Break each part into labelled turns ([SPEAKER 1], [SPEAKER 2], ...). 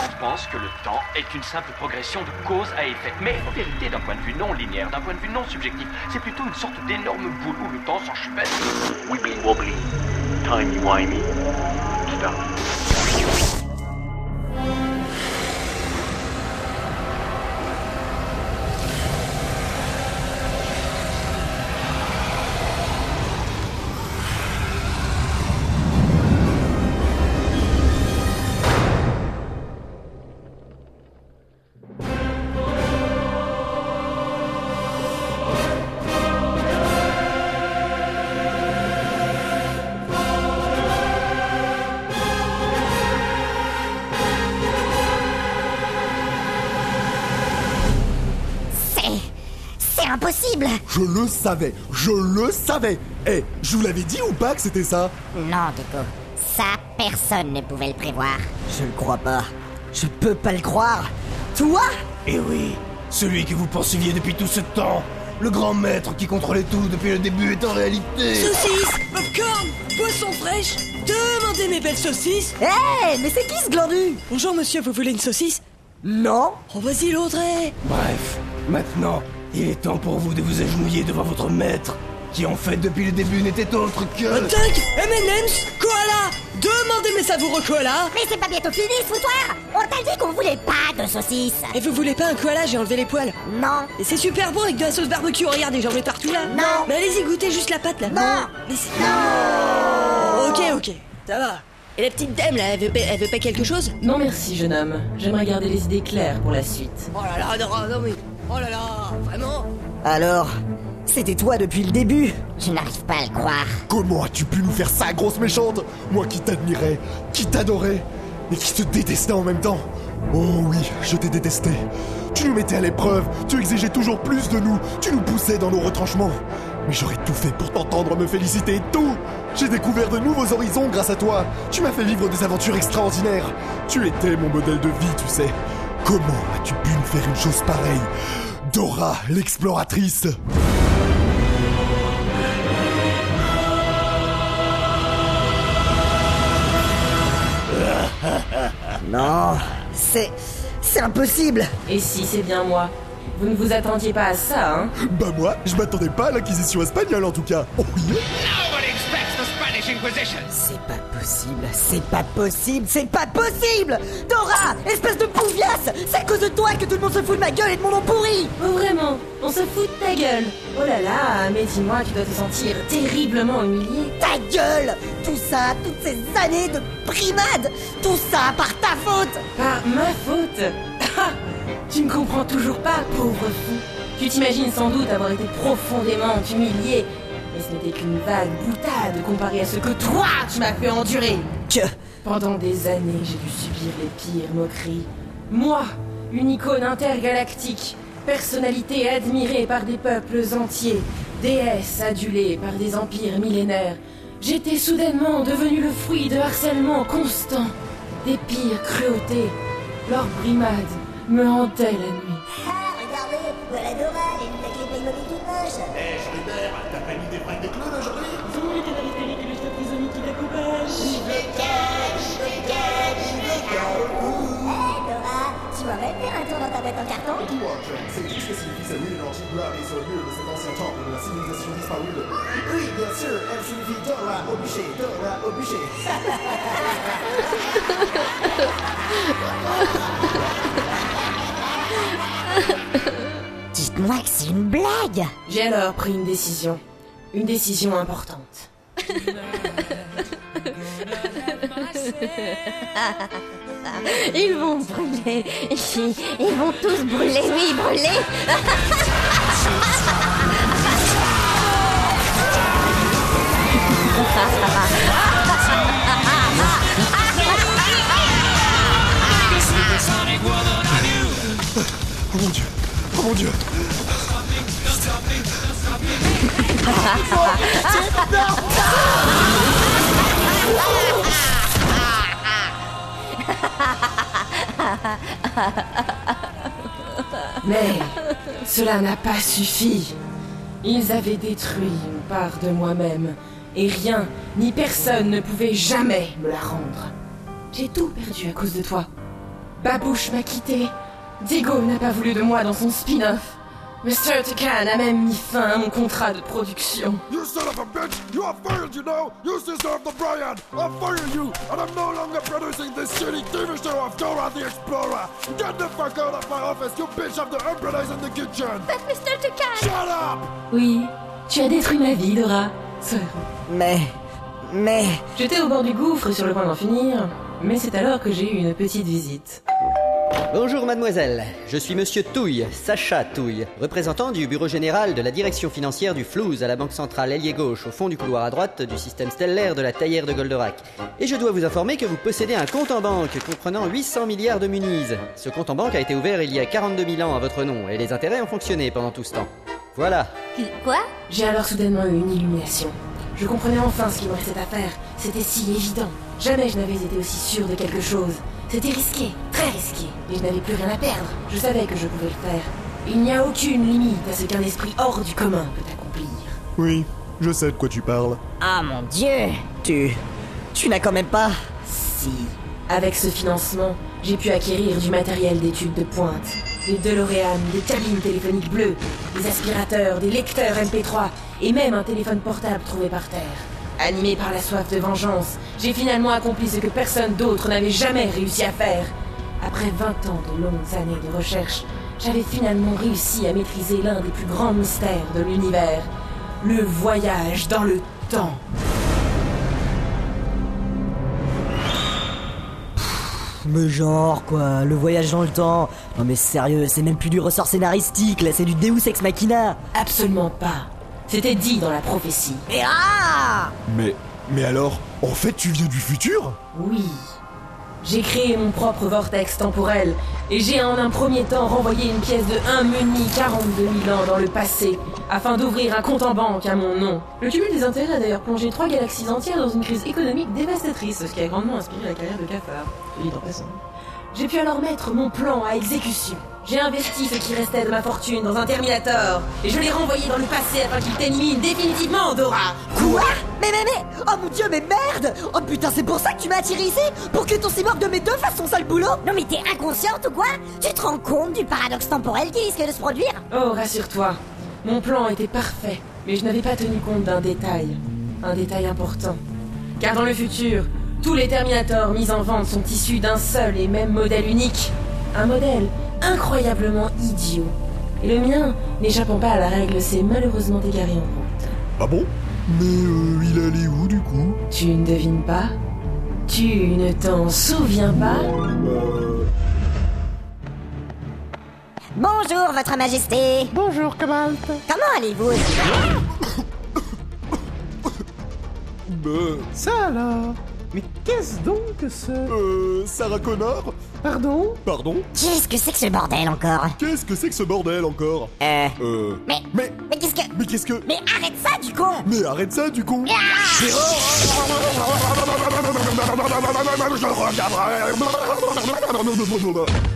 [SPEAKER 1] gens pensent que le temps est une simple progression de cause à effet. Mais en vérité, d'un point de vue non linéaire, d'un point de vue non subjectif, c'est plutôt une sorte d'énorme boule où le temps s'enchevêtre.
[SPEAKER 2] Wibbly wobbly, timey wimey, stuff.
[SPEAKER 3] Je le savais, je le savais Eh, je vous l'avais dit ou pas que c'était ça?
[SPEAKER 4] Non, Gecko. Ça, personne ne pouvait le prévoir.
[SPEAKER 5] Je le crois pas. Je peux pas le croire. Toi?
[SPEAKER 6] Eh oui, celui que vous poursuiviez depuis tout ce temps. Le grand maître qui contrôlait tout depuis le début est en réalité...
[SPEAKER 7] Saucisses, popcorn, boisson fraîche. Demandez mes belles saucisses.
[SPEAKER 5] Eh, mais c'est qui ce glandu?
[SPEAKER 7] Bonjour monsieur, vous voulez une saucisse?
[SPEAKER 5] Non
[SPEAKER 7] Oh vas-y l'autre eh.
[SPEAKER 6] Bref, maintenant, il est temps pour vous de vous agenouiller devant votre maître, qui en fait depuis le début n'était autre que...
[SPEAKER 7] Attaque, M&M's, koala. Demandez mes savoureux koala.
[SPEAKER 4] Mais c'est pas bientôt fini ce foutoir On t'a dit qu'on voulait pas de saucisses
[SPEAKER 7] Et vous voulez pas un koala J'ai enlevé les poils.
[SPEAKER 4] Non
[SPEAKER 7] Et c'est super bon avec de la sauce barbecue, regardez, j'en mets partout là.
[SPEAKER 4] Non.
[SPEAKER 7] Mais allez-y, goûtez juste la pâte là.
[SPEAKER 4] Non.
[SPEAKER 7] Laissez- Oh, Ok, ok, ça va. Et la petite dame là, elle veut pas, elle veut pas quelque chose?
[SPEAKER 8] Non merci, jeune homme. J'aimerais garder les idées claires pour la suite.
[SPEAKER 7] Oh là là, non, non mais... Oh là là, vraiment
[SPEAKER 5] Alors, c'était toi depuis le début
[SPEAKER 4] Je n'arrive pas à le croire.
[SPEAKER 3] Comment as-tu pu nous faire ça, grosse méchante? Moi qui t'admirais, qui t'adorais, et qui te détestais en même temps Oh oui, je t'ai détesté. Tu nous mettais à l'épreuve, tu exigeais toujours plus de nous, tu nous poussais dans nos retranchements. Mais j'aurais tout fait pour t'entendre me féliciter, tout J'ai découvert de nouveaux horizons grâce à toi. Tu m'as fait vivre des aventures extraordinaires. Tu étais mon modèle de vie, tu sais. Comment as-tu pu me faire une chose pareille Dora, l'exploratrice?
[SPEAKER 5] Non, c'est... C'est impossible.
[SPEAKER 8] Et si c'est bien moi. Vous ne vous attendiez pas à ça, hein?
[SPEAKER 3] Bah moi, je m'attendais pas à l'inquisition espagnole en tout cas. Oh oui
[SPEAKER 5] C'est pas possible, c'est pas possible, c'est pas possible. Dora Espèce de pouviasse C'est à cause de toi que tout le monde se fout de ma gueule et de mon nom pourri.
[SPEAKER 8] Oh vraiment On se fout de ta gueule. Oh là là, mais dis-moi, tu dois te sentir terriblement humilié.
[SPEAKER 5] Ta gueule Tout ça, toutes ces années de primade Tout ça par ta faute.
[SPEAKER 8] Par ma faute. Ah Tu ne comprends toujours pas, pauvre fou. Tu t'imagines sans doute avoir été profondément humilié, ce n'était qu'une vague boutade comparée à ce que toi, tu m'as fait endurer
[SPEAKER 5] Que...
[SPEAKER 8] Pendant des années, j'ai dû subir les pires moqueries. Moi, une icône intergalactique, personnalité admirée par des peuples entiers, déesse adulée par des empires millénaires, j'étais soudainement devenu le fruit de harcèlements constants, des pires cruautés. Leur brimade me hantait la nuit.
[SPEAKER 4] Ah, regardez Voilà Dora, elle tout moche en carton
[SPEAKER 3] C'est tout ce que signifie cette énergie gloire et sur le mur de cet ancien temple de la civilisation disparue de... Oui, bien sûr, elle signifie Dora au bûcher, Dora au bûcher.
[SPEAKER 4] Dites-moi que c'est une blague
[SPEAKER 8] J'ai alors pris une décision. Une décision importante.
[SPEAKER 4] Ils vont brûler. Ils, vont tous brûler, oui, brûler
[SPEAKER 8] Mais cela n'a pas suffi. Ils avaient détruit une part de moi-même, et rien ni personne ne pouvait jamais me la rendre. J'ai tout perdu à cause de toi. Babouche m'a quitté. Diego n'a pas voulu de moi dans son spin-off. Mr. Tucan a même mis fin à mon contrat de production.
[SPEAKER 9] You son of a bitch! You are fired, you know! You of the Brian! I'll fire you! And I'm no longer producing this shitty TV show of Dora the Explorer! Get the fuck out of my office, you bitch of the umbrellas in the kitchen!
[SPEAKER 4] But Mr. Tucan
[SPEAKER 9] Shut up!
[SPEAKER 8] Oui, tu as détruit ma vie, Dora.
[SPEAKER 5] Mais. Mais.
[SPEAKER 8] J'étais au bord du gouffre sur le point d'en finir, mais c'est alors que j'ai eu une petite visite.
[SPEAKER 10] Bonjour mademoiselle, je suis monsieur Touille, Sacha Touille, représentant du bureau général de la direction financière du Flouze à la banque centrale ailier gauche au fond du couloir à droite du système stellaire de la taillère de Goldorak. Et je dois vous informer que vous possédez un compte en banque comprenant 800 milliards de munises. Ce compte en banque a été ouvert il y a 42 000 ans à votre nom et les intérêts ont fonctionné pendant tout ce temps. Voilà.
[SPEAKER 4] Quoi?
[SPEAKER 8] J'ai alors soudainement eu une illumination. Je comprenais enfin ce qu'il me restait à faire. C'était si évident. Jamais je n'avais été aussi sûr de quelque chose. C'était risqué, très risqué, et je n'avais plus rien à perdre. Je savais que je pouvais le faire. Il n'y a aucune limite à ce qu'un esprit hors du commun peut accomplir.
[SPEAKER 3] Oui, je sais de quoi tu parles.
[SPEAKER 5] Ah mon dieu Tu. Tu n'as quand même pas.
[SPEAKER 8] Si. Avec ce financement, j'ai pu acquérir du matériel d'études de pointe. Des DeLorean, des cabines téléphoniques bleues, des aspirateurs, des lecteurs MP3 et même un téléphone portable trouvé par terre. Animé par la soif de vengeance, j'ai finalement accompli ce que personne d'autre n'avait jamais réussi à faire. Après 20 ans de longues années de recherche, j'avais finalement réussi à maîtriser l'un des plus grands mystères de l'univers, le voyage dans le temps.
[SPEAKER 5] Mais genre quoi, le voyage dans le temps. Non mais sérieux, c'est même plus du ressort scénaristique, là c'est du Deus Ex Machina.
[SPEAKER 8] Absolument pas. C'était dit dans la prophétie.
[SPEAKER 5] Et ah
[SPEAKER 3] Mais. Mais alors, en fait, tu viens du futur?
[SPEAKER 8] Oui. J'ai créé mon propre vortex temporel et j'ai en un premier temps renvoyé une pièce de 1 muni 42 000 ans dans le passé afin d'ouvrir un compte en banque à mon nom. Le cumul des intérêts a d'ailleurs plongé trois galaxies entières dans une crise économique dévastatrice, ce qui a grandement inspiré la carrière de Cafard. Je dis en passant. J'ai pu alors mettre mon plan à exécution. J'ai investi ce qui restait de ma fortune dans un Terminator et je l'ai renvoyé dans le passé afin qu'il t'élimine définitivement, Dora.
[SPEAKER 5] Quoi? Mais mais mais Oh mon dieu, mais merde Oh putain, c'est pour ça que tu m'as attiré ici Pour que ton cyborg de mes deux fasse son sale boulot
[SPEAKER 4] Non mais t'es inconsciente ou quoi? Tu te rends compte du paradoxe temporel qui risque de se produire?
[SPEAKER 8] Oh, rassure-toi. Mon plan était parfait, mais je n'avais pas tenu compte d'un détail. Un détail important. Car dans le futur, tous les Terminators mis en vente sont issus d'un seul et même modèle unique. Un modèle incroyablement idiot. Et le mien, n'échappant pas à la règle, s'est malheureusement égaré en route.
[SPEAKER 3] Ah bon? Mais euh, il allait où du coup?
[SPEAKER 8] Tu ne devines pas? Tu ne t'en souviens pas?
[SPEAKER 3] Euh.
[SPEAKER 4] Bonjour, Votre Majesté
[SPEAKER 6] Bonjour, Cobalt.
[SPEAKER 4] Comment allez-vous?
[SPEAKER 3] Euh.
[SPEAKER 6] Ça alors? Mais qu'est-ce donc que ce...
[SPEAKER 3] Euh. Sarah Connor?
[SPEAKER 6] Pardon
[SPEAKER 3] Pardon
[SPEAKER 4] Qu'est-ce que c'est que ce bordel encore
[SPEAKER 3] Qu'est-ce que c'est que ce bordel encore
[SPEAKER 4] Euh...
[SPEAKER 3] Euh.
[SPEAKER 4] Mais...
[SPEAKER 3] Mais.
[SPEAKER 4] Mais qu'est-ce que...
[SPEAKER 3] Mais qu'est-ce que.
[SPEAKER 4] Mais arrête ça, du con
[SPEAKER 3] Mais arrête ça du con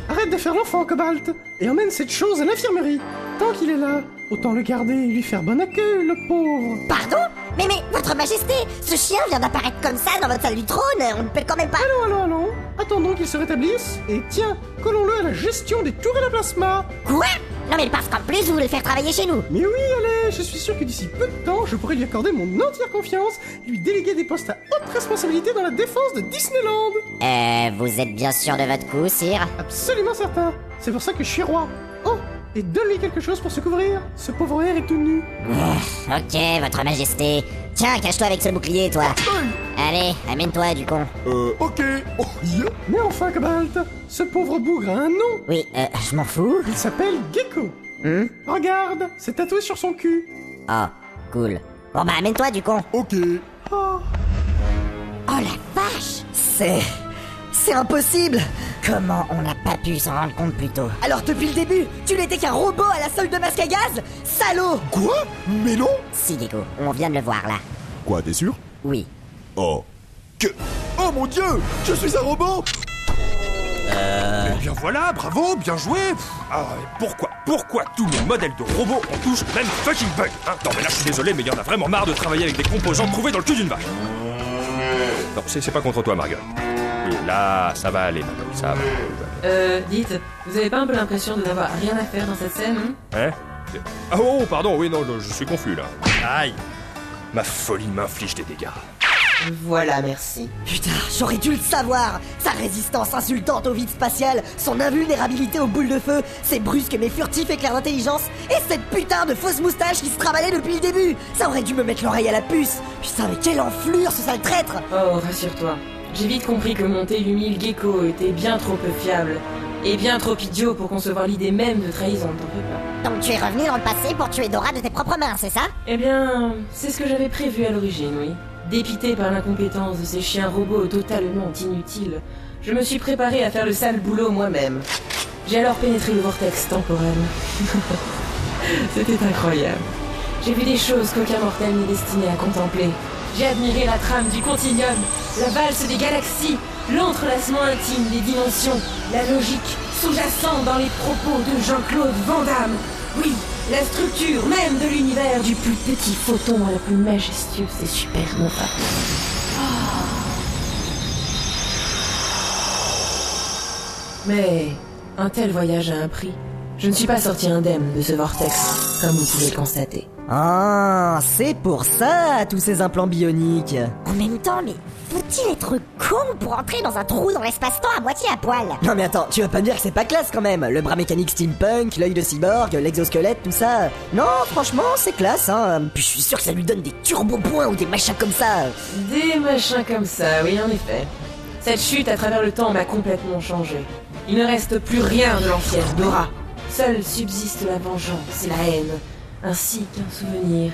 [SPEAKER 6] Arrête de faire l'enfant, Cobalt Et emmène cette chose à l'infirmerie Tant qu'il est là, autant le garder et lui faire bon accueil, le pauvre
[SPEAKER 4] Pardon Mais mais, Votre Majesté, ce chien vient d'apparaître comme ça dans votre salle du trône, on ne peut quand même pas...
[SPEAKER 6] Allons, allons, allons Attendons qu'il se rétablisse, et tiens, collons-le à la gestion des tours et la plasma.
[SPEAKER 4] Quoi? Non mais parce qu'en plus vous voulez le faire travailler chez nous.
[SPEAKER 6] Mais oui, allez, je suis sûr que d'ici peu de temps, je pourrai lui accorder mon entière confiance, lui déléguer des postes à haute responsabilité dans la défense de Disneyland.
[SPEAKER 4] Euh, vous êtes bien sûr de votre coup, sire.
[SPEAKER 6] Absolument certain. C'est pour ça que je suis roi. Oh Et donne-lui quelque chose pour se couvrir. Ce pauvre air est tout nu.
[SPEAKER 4] Ok, Votre Majesté. Tiens, cache-toi avec ce bouclier, toi. Allez, amène-toi, du con.
[SPEAKER 3] Euh. Ok. Oh, yeah.
[SPEAKER 6] Mais enfin, Cobalt Ce pauvre bougre a un nom
[SPEAKER 4] Oui, euh, je m'en fous.
[SPEAKER 6] Il s'appelle Gecko
[SPEAKER 4] Hmm?
[SPEAKER 6] Regarde, c'est tatoué sur son cul
[SPEAKER 4] Oh, cool. Bon bah, amène-toi, du con.
[SPEAKER 3] Ok.
[SPEAKER 6] Oh
[SPEAKER 4] Oh la vache
[SPEAKER 5] C'est. C'est impossible
[SPEAKER 4] Comment on n'a pas pu s'en rendre compte plus tôt
[SPEAKER 5] Alors depuis le début, tu n'étais qu'un robot à la solde de masque à gaz? Salaud
[SPEAKER 3] Quoi? Mais non
[SPEAKER 4] Si, Diego, on vient de le voir, là.
[SPEAKER 3] Quoi, t'es sûr?
[SPEAKER 4] Oui.
[SPEAKER 3] Oh. Que. Oh mon dieu Je suis un robot
[SPEAKER 11] Eh bien voilà, bravo, bien joué Ah, et pourquoi, pourquoi tous mes modèles de robots ont tous le même fucking bug hein? Non mais là je suis désolé, mais il y en a vraiment marre de travailler avec des composants trouvés dans le cul d'une vache Non, c'est c'est pas contre toi, Marguerite. Oui, là, ça va aller, madame, ça va.
[SPEAKER 8] Euh, dites, vous avez pas un peu l'impression de n'avoir rien à faire dans cette scène hein?
[SPEAKER 11] Hein? Ah oh, pardon, oui, non, je suis confus là. Aïe Ma folie m'inflige des dégâts.
[SPEAKER 7] Voilà, merci.
[SPEAKER 5] Putain, j'aurais dû le savoir Sa résistance insultante au vide spatial, son invulnérabilité aux boules de feu, ses brusques mais furtifs éclairs d'intelligence, et cette putain de fausse moustache qui se travaillait depuis le début Ça aurait dû me mettre l'oreille à la puce Putain, mais quelle enflure ce sale traître
[SPEAKER 8] Oh, rassure-toi. J'ai vite compris que mon T8000 Gecko était bien trop peu fiable. Et bien trop idiot pour concevoir l'idée même de trahison, t'en fais pas.
[SPEAKER 4] Donc tu es revenu dans le passé pour tuer Dora de tes propres mains, c'est ça?
[SPEAKER 8] Eh bien, c'est ce que j'avais prévu à l'origine, oui. Dépité par l'incompétence de ces chiens robots totalement inutiles, je me suis préparé à faire le sale boulot moi-même. J'ai alors pénétré le vortex temporel. C'était incroyable. J'ai vu des choses qu'aucun mortel n'est destiné à contempler. J'ai admiré la trame du continuum, la valse des galaxies, l'entrelacement intime des dimensions, la logique sous-jacente dans les propos de Jean-Claude Van Damme. Oui, la structure même de l'univers du plus petit photon à la plus majestueuse et supernova. Mais un tel voyage a un prix. Je ne suis pas sorti indemne de ce vortex, comme vous pouvez le constater.
[SPEAKER 5] Ah, c'est pour ça, tous ces implants bioniques
[SPEAKER 4] En même temps, mais faut-il être con pour entrer dans un trou dans l'espace-temps à moitié à poil?
[SPEAKER 5] Non mais attends, tu vas pas me dire que c'est pas classe quand même Le bras mécanique steampunk, l'œil de cyborg, l'exosquelette, tout ça Non, franchement, c'est classe, hein Puis je suis sûr que ça lui donne des turbo-points ou des machins comme ça
[SPEAKER 8] Des machins comme ça, oui, en effet. Cette chute à travers le temps m'a complètement changé. Il ne reste plus rien de l'ancienne Dora. Seule subsiste la vengeance et la haine, ainsi qu'un souvenir.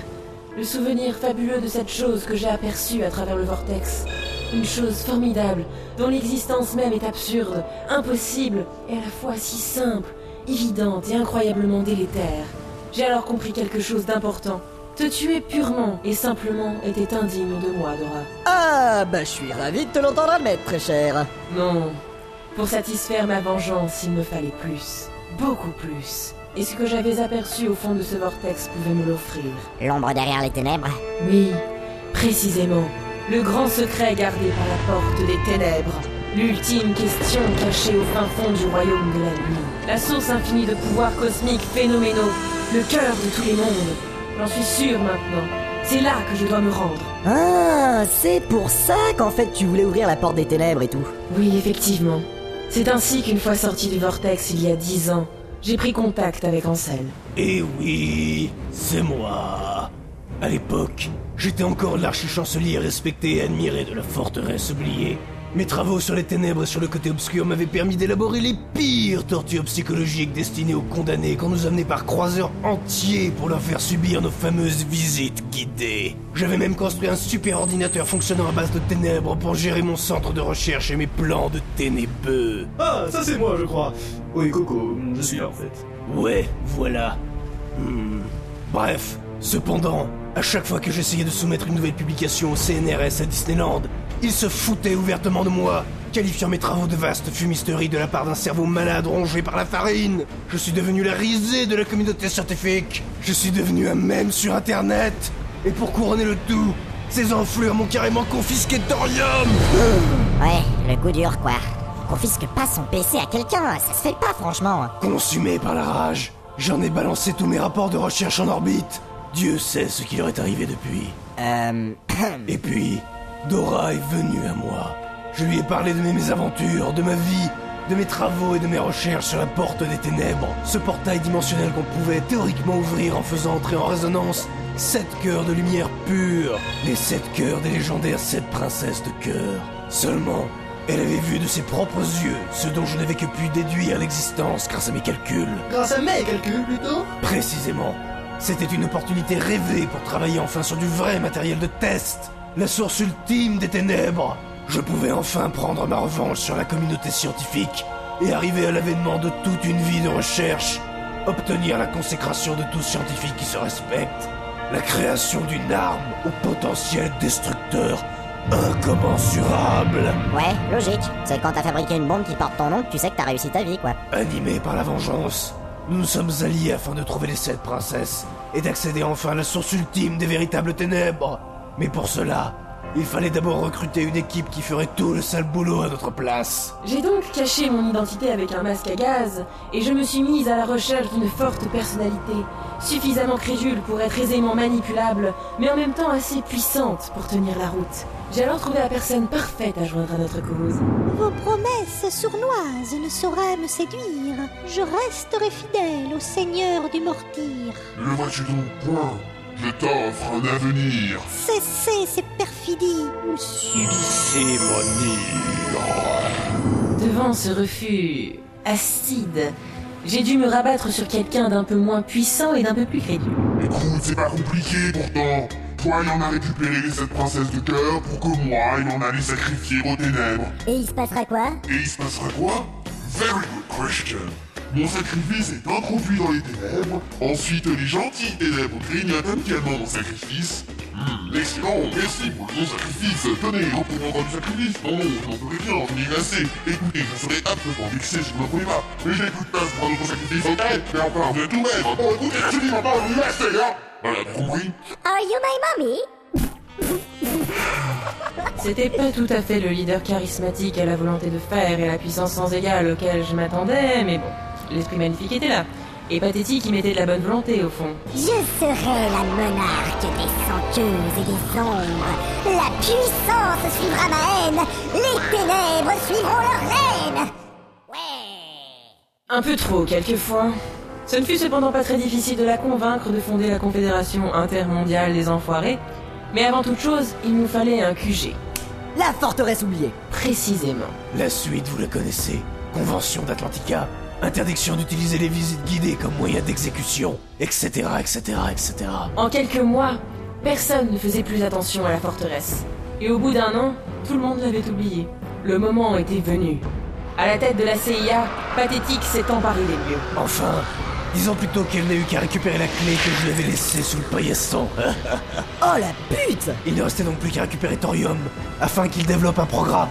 [SPEAKER 8] Le souvenir fabuleux de cette chose que j'ai aperçue à travers le vortex. Une chose formidable, dont l'existence même est absurde, impossible, et à la fois si simple, évidente et incroyablement délétère. J'ai alors compris quelque chose d'important. Te tuer purement et simplement était indigne de moi, Dora.
[SPEAKER 5] Ah, bah je suis ravi de te l'entendre admettre, très cher
[SPEAKER 8] Non. Pour satisfaire ma vengeance, il me fallait plus. Beaucoup plus. Et ce que j'avais aperçu au fond de ce vortex pouvait me l'offrir.
[SPEAKER 4] L'ombre derrière les ténèbres
[SPEAKER 8] Oui, précisément. Le grand secret gardé par la porte des ténèbres. L'ultime question cachée au fin fond du royaume de la nuit. La source infinie de pouvoirs cosmiques phénoménaux. Le cœur de tous les mondes. J'en suis sûr maintenant. C'est là que je dois me rendre.
[SPEAKER 5] Ah, c'est pour ça qu'en fait tu voulais ouvrir la porte des ténèbres et tout.
[SPEAKER 8] Oui, effectivement. C'est ainsi qu'une fois sorti du vortex il y a dix ans, j'ai pris contact avec Ansel.
[SPEAKER 12] Eh oui, c'est moi. À l'époque, j'étais encore l'archichancelier respecté et admiré de la forteresse oubliée. Mes travaux sur les ténèbres et sur le côté obscur m'avaient permis d'élaborer les pires tortures psychologiques destinées aux condamnés qu'on nous amenait par croiseurs entiers pour leur faire subir nos fameuses visites guidées. J'avais même construit un super ordinateur fonctionnant à base de ténèbres pour gérer mon centre de recherche et mes plans de ténébreux.
[SPEAKER 13] Ah, ça c'est moi, je crois. Oui, Coco, je suis là en fait.
[SPEAKER 12] Ouais, voilà. Hmm. Bref, cependant, à chaque fois que j'essayais de soumettre une nouvelle publication au CNRS à Disneyland, ils se foutaient ouvertement de moi, qualifiant mes travaux de vaste fumisterie de la part d'un cerveau malade rongé par la farine. Je suis devenu la risée de la communauté scientifique. Je suis devenu un mème sur Internet. Et pour couronner le tout, ces enflures m'ont carrément confisqué Thorium
[SPEAKER 4] Ouais, le coup dur quoi. Confisque pas son PC à quelqu'un, ça se fait pas franchement.
[SPEAKER 12] Consumé par la rage, j'en ai balancé tous mes rapports de recherche en orbite. Dieu sait ce qui leur est arrivé depuis.
[SPEAKER 5] Euh...
[SPEAKER 12] Et puis, Dora est venue à moi. Je lui ai parlé de mes mésaventures, de ma vie, de mes travaux et de mes recherches sur la porte des ténèbres. Ce portail dimensionnel qu'on pouvait théoriquement ouvrir en faisant entrer en résonance sept cœurs de lumière pure. Les sept cœurs des légendaires sept princesses de cœur. Seulement, elle avait vu de ses propres yeux ce dont je n'avais que pu déduire l'existence grâce à mes calculs.
[SPEAKER 13] Grâce à mes calculs, plutôt?
[SPEAKER 12] Précisément. C'était une opportunité rêvée pour travailler enfin sur du vrai matériel de test. La source ultime des ténèbres. Je pouvais enfin prendre ma revanche sur la communauté scientifique et arriver à l'avènement de toute une vie de recherche. Obtenir la consécration de tout scientifique qui se respecte. La création d'une arme au potentiel destructeur incommensurable.
[SPEAKER 4] Ouais, logique. C'est quand t'as fabriqué une bombe qui porte ton nom que tu sais que t'as réussi ta vie quoi.
[SPEAKER 12] Animé par la vengeance, nous nous sommes alliés afin de trouver les sept princesses et d'accéder enfin à la source ultime des véritables ténèbres. Mais pour cela, Il fallait d'abord recruter une équipe qui ferait tout le sale boulot à notre place.
[SPEAKER 8] J'ai donc caché mon identité avec un masque à gaz, et je me suis mise à la recherche d'une forte personnalité, suffisamment crédule pour être aisément manipulable, mais en même temps assez puissante pour tenir la route. J'ai alors trouvé la personne parfaite à joindre à notre cause.
[SPEAKER 14] Vos promesses sournoises ne sauraient me séduire. Je resterai fidèle au Seigneur du Mortir.
[SPEAKER 9] Le vois-tu donc point Je t'offre un avenir.
[SPEAKER 14] Cessez ces perfidies.
[SPEAKER 12] Subissez mon
[SPEAKER 8] Devant ce refus acide, j'ai dû me rabattre sur quelqu'un d'un peu moins puissant et d'un peu plus crédule.
[SPEAKER 9] Écoute, c'est pas compliqué pourtant. Toi, il en a récupéré les sept princesses de cœur pour que moi, il en a les sacrifier aux ténèbres.
[SPEAKER 4] Et il se passera quoi?
[SPEAKER 9] Et il se passera quoi? Very good question. Mon sacrifice est introduit dans les ténèbres, ensuite les gentils ténèbres grignotent amicalement mon sacrifice. Hmm, excellent, merci pour le bon sacrifice. Tenez, reprenons du sacrifice. Non, non, j'en ferai rien, je m'y assez. Écoutez, je serai absolument vexé si vous ne prenez pas. Mais j'ai plus de place pour un autre sacrifice, ok? Mais enfin, vous êtes tout même. Bon, écoutez, je dis ma parole, m'y assez, hein Voilà, t'as compris
[SPEAKER 4] Are you my mommy?
[SPEAKER 8] C'était pas tout à fait le leader charismatique à la volonté de faire et à la puissance sans égale auquel je m'attendais, mais bon, l'esprit magnifique était là. Et pathétique, il mettait de la bonne volonté au fond.
[SPEAKER 4] Je serai la monarque des senteuses et des ombres. La puissance suivra ma haine. Les ténèbres suivront leur reine.
[SPEAKER 8] Un peu trop, quelquefois. Ce ne fut cependant pas très difficile de la convaincre de fonder la Confédération intermondiale des enfoirés, mais avant toute chose, il nous fallait un QG.
[SPEAKER 5] La forteresse oubliée.
[SPEAKER 8] Précisément.
[SPEAKER 12] La suite, vous la connaissez. Convention d'Atlantica. Interdiction d'utiliser les visites guidées comme moyen d'exécution, etc., etc., etc.
[SPEAKER 8] En quelques mois, personne ne faisait plus attention à la forteresse. Et au bout d'un an, tout le monde l'avait oublié. Le moment était venu. À la tête de la CIA, Pathétique s'est emparé des lieux.
[SPEAKER 12] Enfin, disons plutôt qu'elle n'a eu qu'à récupérer la clé que je lui avais laissée sous le paillasson.
[SPEAKER 5] oh la pute
[SPEAKER 12] Il ne restait donc plus qu'à récupérer Thorium, afin qu'il développe un programme,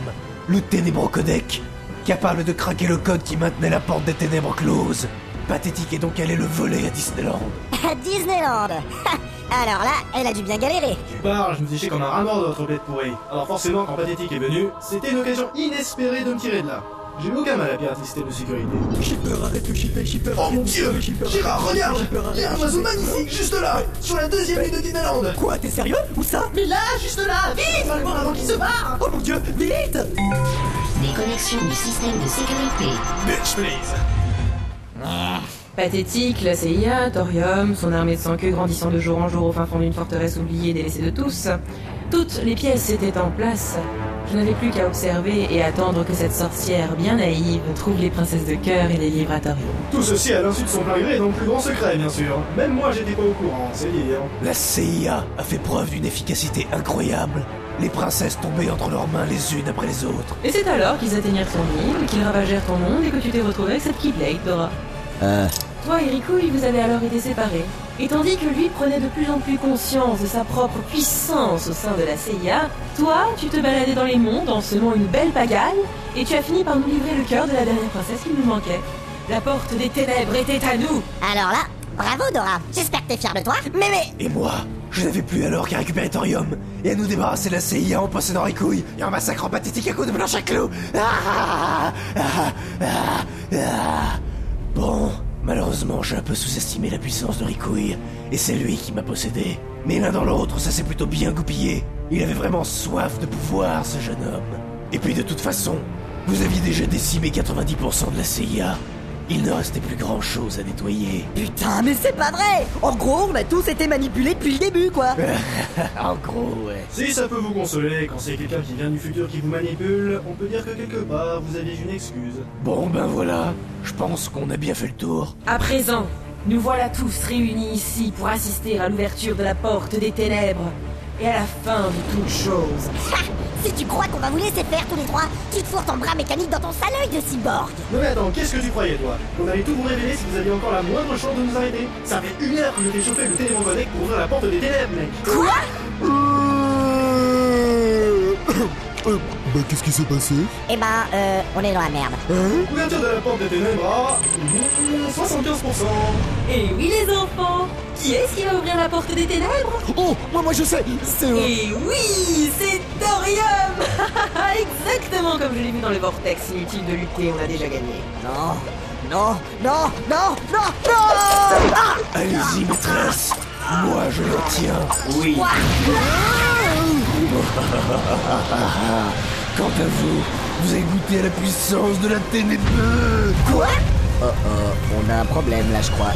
[SPEAKER 12] le Ténébreux Codec, capable de craquer le code qui maintenait la porte des ténèbres close. Pathétique est donc allé le voler à Disneyland.
[SPEAKER 4] À Disneyland Alors là, elle a dû bien galérer.
[SPEAKER 13] Tu parles, je me suis comme un rat mort de votre bête pourrie. Alors forcément, quand Pathétique est venu, c'était une occasion inespérée de me tirer de là. J'ai eu aucun mal à pirater le système de sécurité.
[SPEAKER 6] Shipper, arrête de shipper, shipper. Oh mon dieu Gérard, regarde Il y a un oiseau magnifique juste là Sur la deuxième ligne de Disneyland
[SPEAKER 5] Quoi, t'es sérieux Où ça?
[SPEAKER 6] Mais là, juste là Vite Va le voir avant qu'il se barre
[SPEAKER 5] Oh mon dieu, vite
[SPEAKER 15] Déconnexion du système de sécurité.
[SPEAKER 13] Bitch, please
[SPEAKER 8] Pathétique, la CIA, Thorium, son armée de sang-queue grandissant de jour en jour au fin fond d'une forteresse oubliée délaissée de tous. Toutes les pièces étaient en place. Je n'avais plus qu'à observer et attendre que cette sorcière bien naïve trouve les princesses de cœur et les livre à Thorium.
[SPEAKER 13] Tout ceci à l'insu de son plein gré et dans le plus grand secret, bien sûr. Même moi, j'étais pas au courant, c'est dire.
[SPEAKER 12] La CIA a fait preuve d'une efficacité incroyable. Les princesses tombaient entre leurs mains les unes après les autres.
[SPEAKER 8] Et c'est alors qu'ils atteignirent ton île, qu'ils ravagèrent ton monde et que tu t'es retrouvé avec cette Keyblade, Dora.
[SPEAKER 10] Euh.
[SPEAKER 8] Toi et Ricouille, vous avez alors été séparés. Et tandis que lui prenait de plus en plus conscience de sa propre puissance au sein de la CIA, toi, tu te baladais dans les mondes en semant une belle pagaille, et tu as fini par nous livrer le cœur de la dernière princesse qui nous manquait. La porte des ténèbres était à nous
[SPEAKER 4] Alors là, bravo Dora. J'espère que t'es fier de toi.
[SPEAKER 5] Mais mais...
[SPEAKER 12] Et moi? Je n'avais plus alors qu'à récupérer Thorium et à nous débarrasser de la CIA en possédant Ricouille et en massacrant pathétique à coups de planche à clous. Ah, ah, ah. Bon, malheureusement, j'ai un peu sous-estimé la puissance de Ricouille et c'est lui qui m'a possédé. Mais l'un dans l'autre, ça s'est plutôt bien goupillé. Il avait vraiment soif de pouvoir, ce jeune homme. Et puis de toute façon, vous aviez déjà décimé 90% de la CIA. Il ne restait plus grand chose à nettoyer.
[SPEAKER 5] Putain, mais c'est pas vrai En gros, on a tous été manipulés depuis le début, quoi
[SPEAKER 12] En gros, ouais.
[SPEAKER 13] Si ça peut vous consoler, quand c'est quelqu'un qui vient du futur qui vous manipule, on peut dire que quelque part, vous aviez une excuse.
[SPEAKER 12] Bon ben voilà, je pense qu'on a bien fait le tour.
[SPEAKER 8] À présent, nous voilà tous réunis ici pour assister à l'ouverture de la porte des ténèbres et à la fin de toute chose.
[SPEAKER 4] Si tu crois qu'on va vous laisser faire tous les trois, tu te fourres ton bras mécanique dans ton sale œil de cyborg.
[SPEAKER 13] Non mais attends, qu'est-ce que tu croyais toi Qu'on allait tout vous révéler si vous aviez encore la moindre chance de nous arrêter. Ça fait une heure que je t'ai chauffé le téléphone connect pour ouvrir la porte des ténèbres, mec.
[SPEAKER 8] Quoi
[SPEAKER 3] Bah, qu'est-ce qui s'est passé
[SPEAKER 4] Eh ben, euh, on est dans la merde.
[SPEAKER 3] Hein
[SPEAKER 13] Ouverture de la porte des ténèbres à 75%.
[SPEAKER 8] Et oui les enfants Qui est-ce qui va ouvrir la porte des ténèbres
[SPEAKER 3] Oh, moi, moi je sais, c'est...
[SPEAKER 8] Et oui, c'est Thorium Exactement comme je l'ai vu dans le vortex, inutile de lutter, on a déjà gagné.
[SPEAKER 5] Non, non, non, non, non, non Ah
[SPEAKER 12] Allez-y, maîtresse. Moi, je le tiens. Oui. Quant à vous, vous avez goûté à la puissance de la ténébreuse.
[SPEAKER 5] Quoi? Oh oh, on a un problème là, je crois.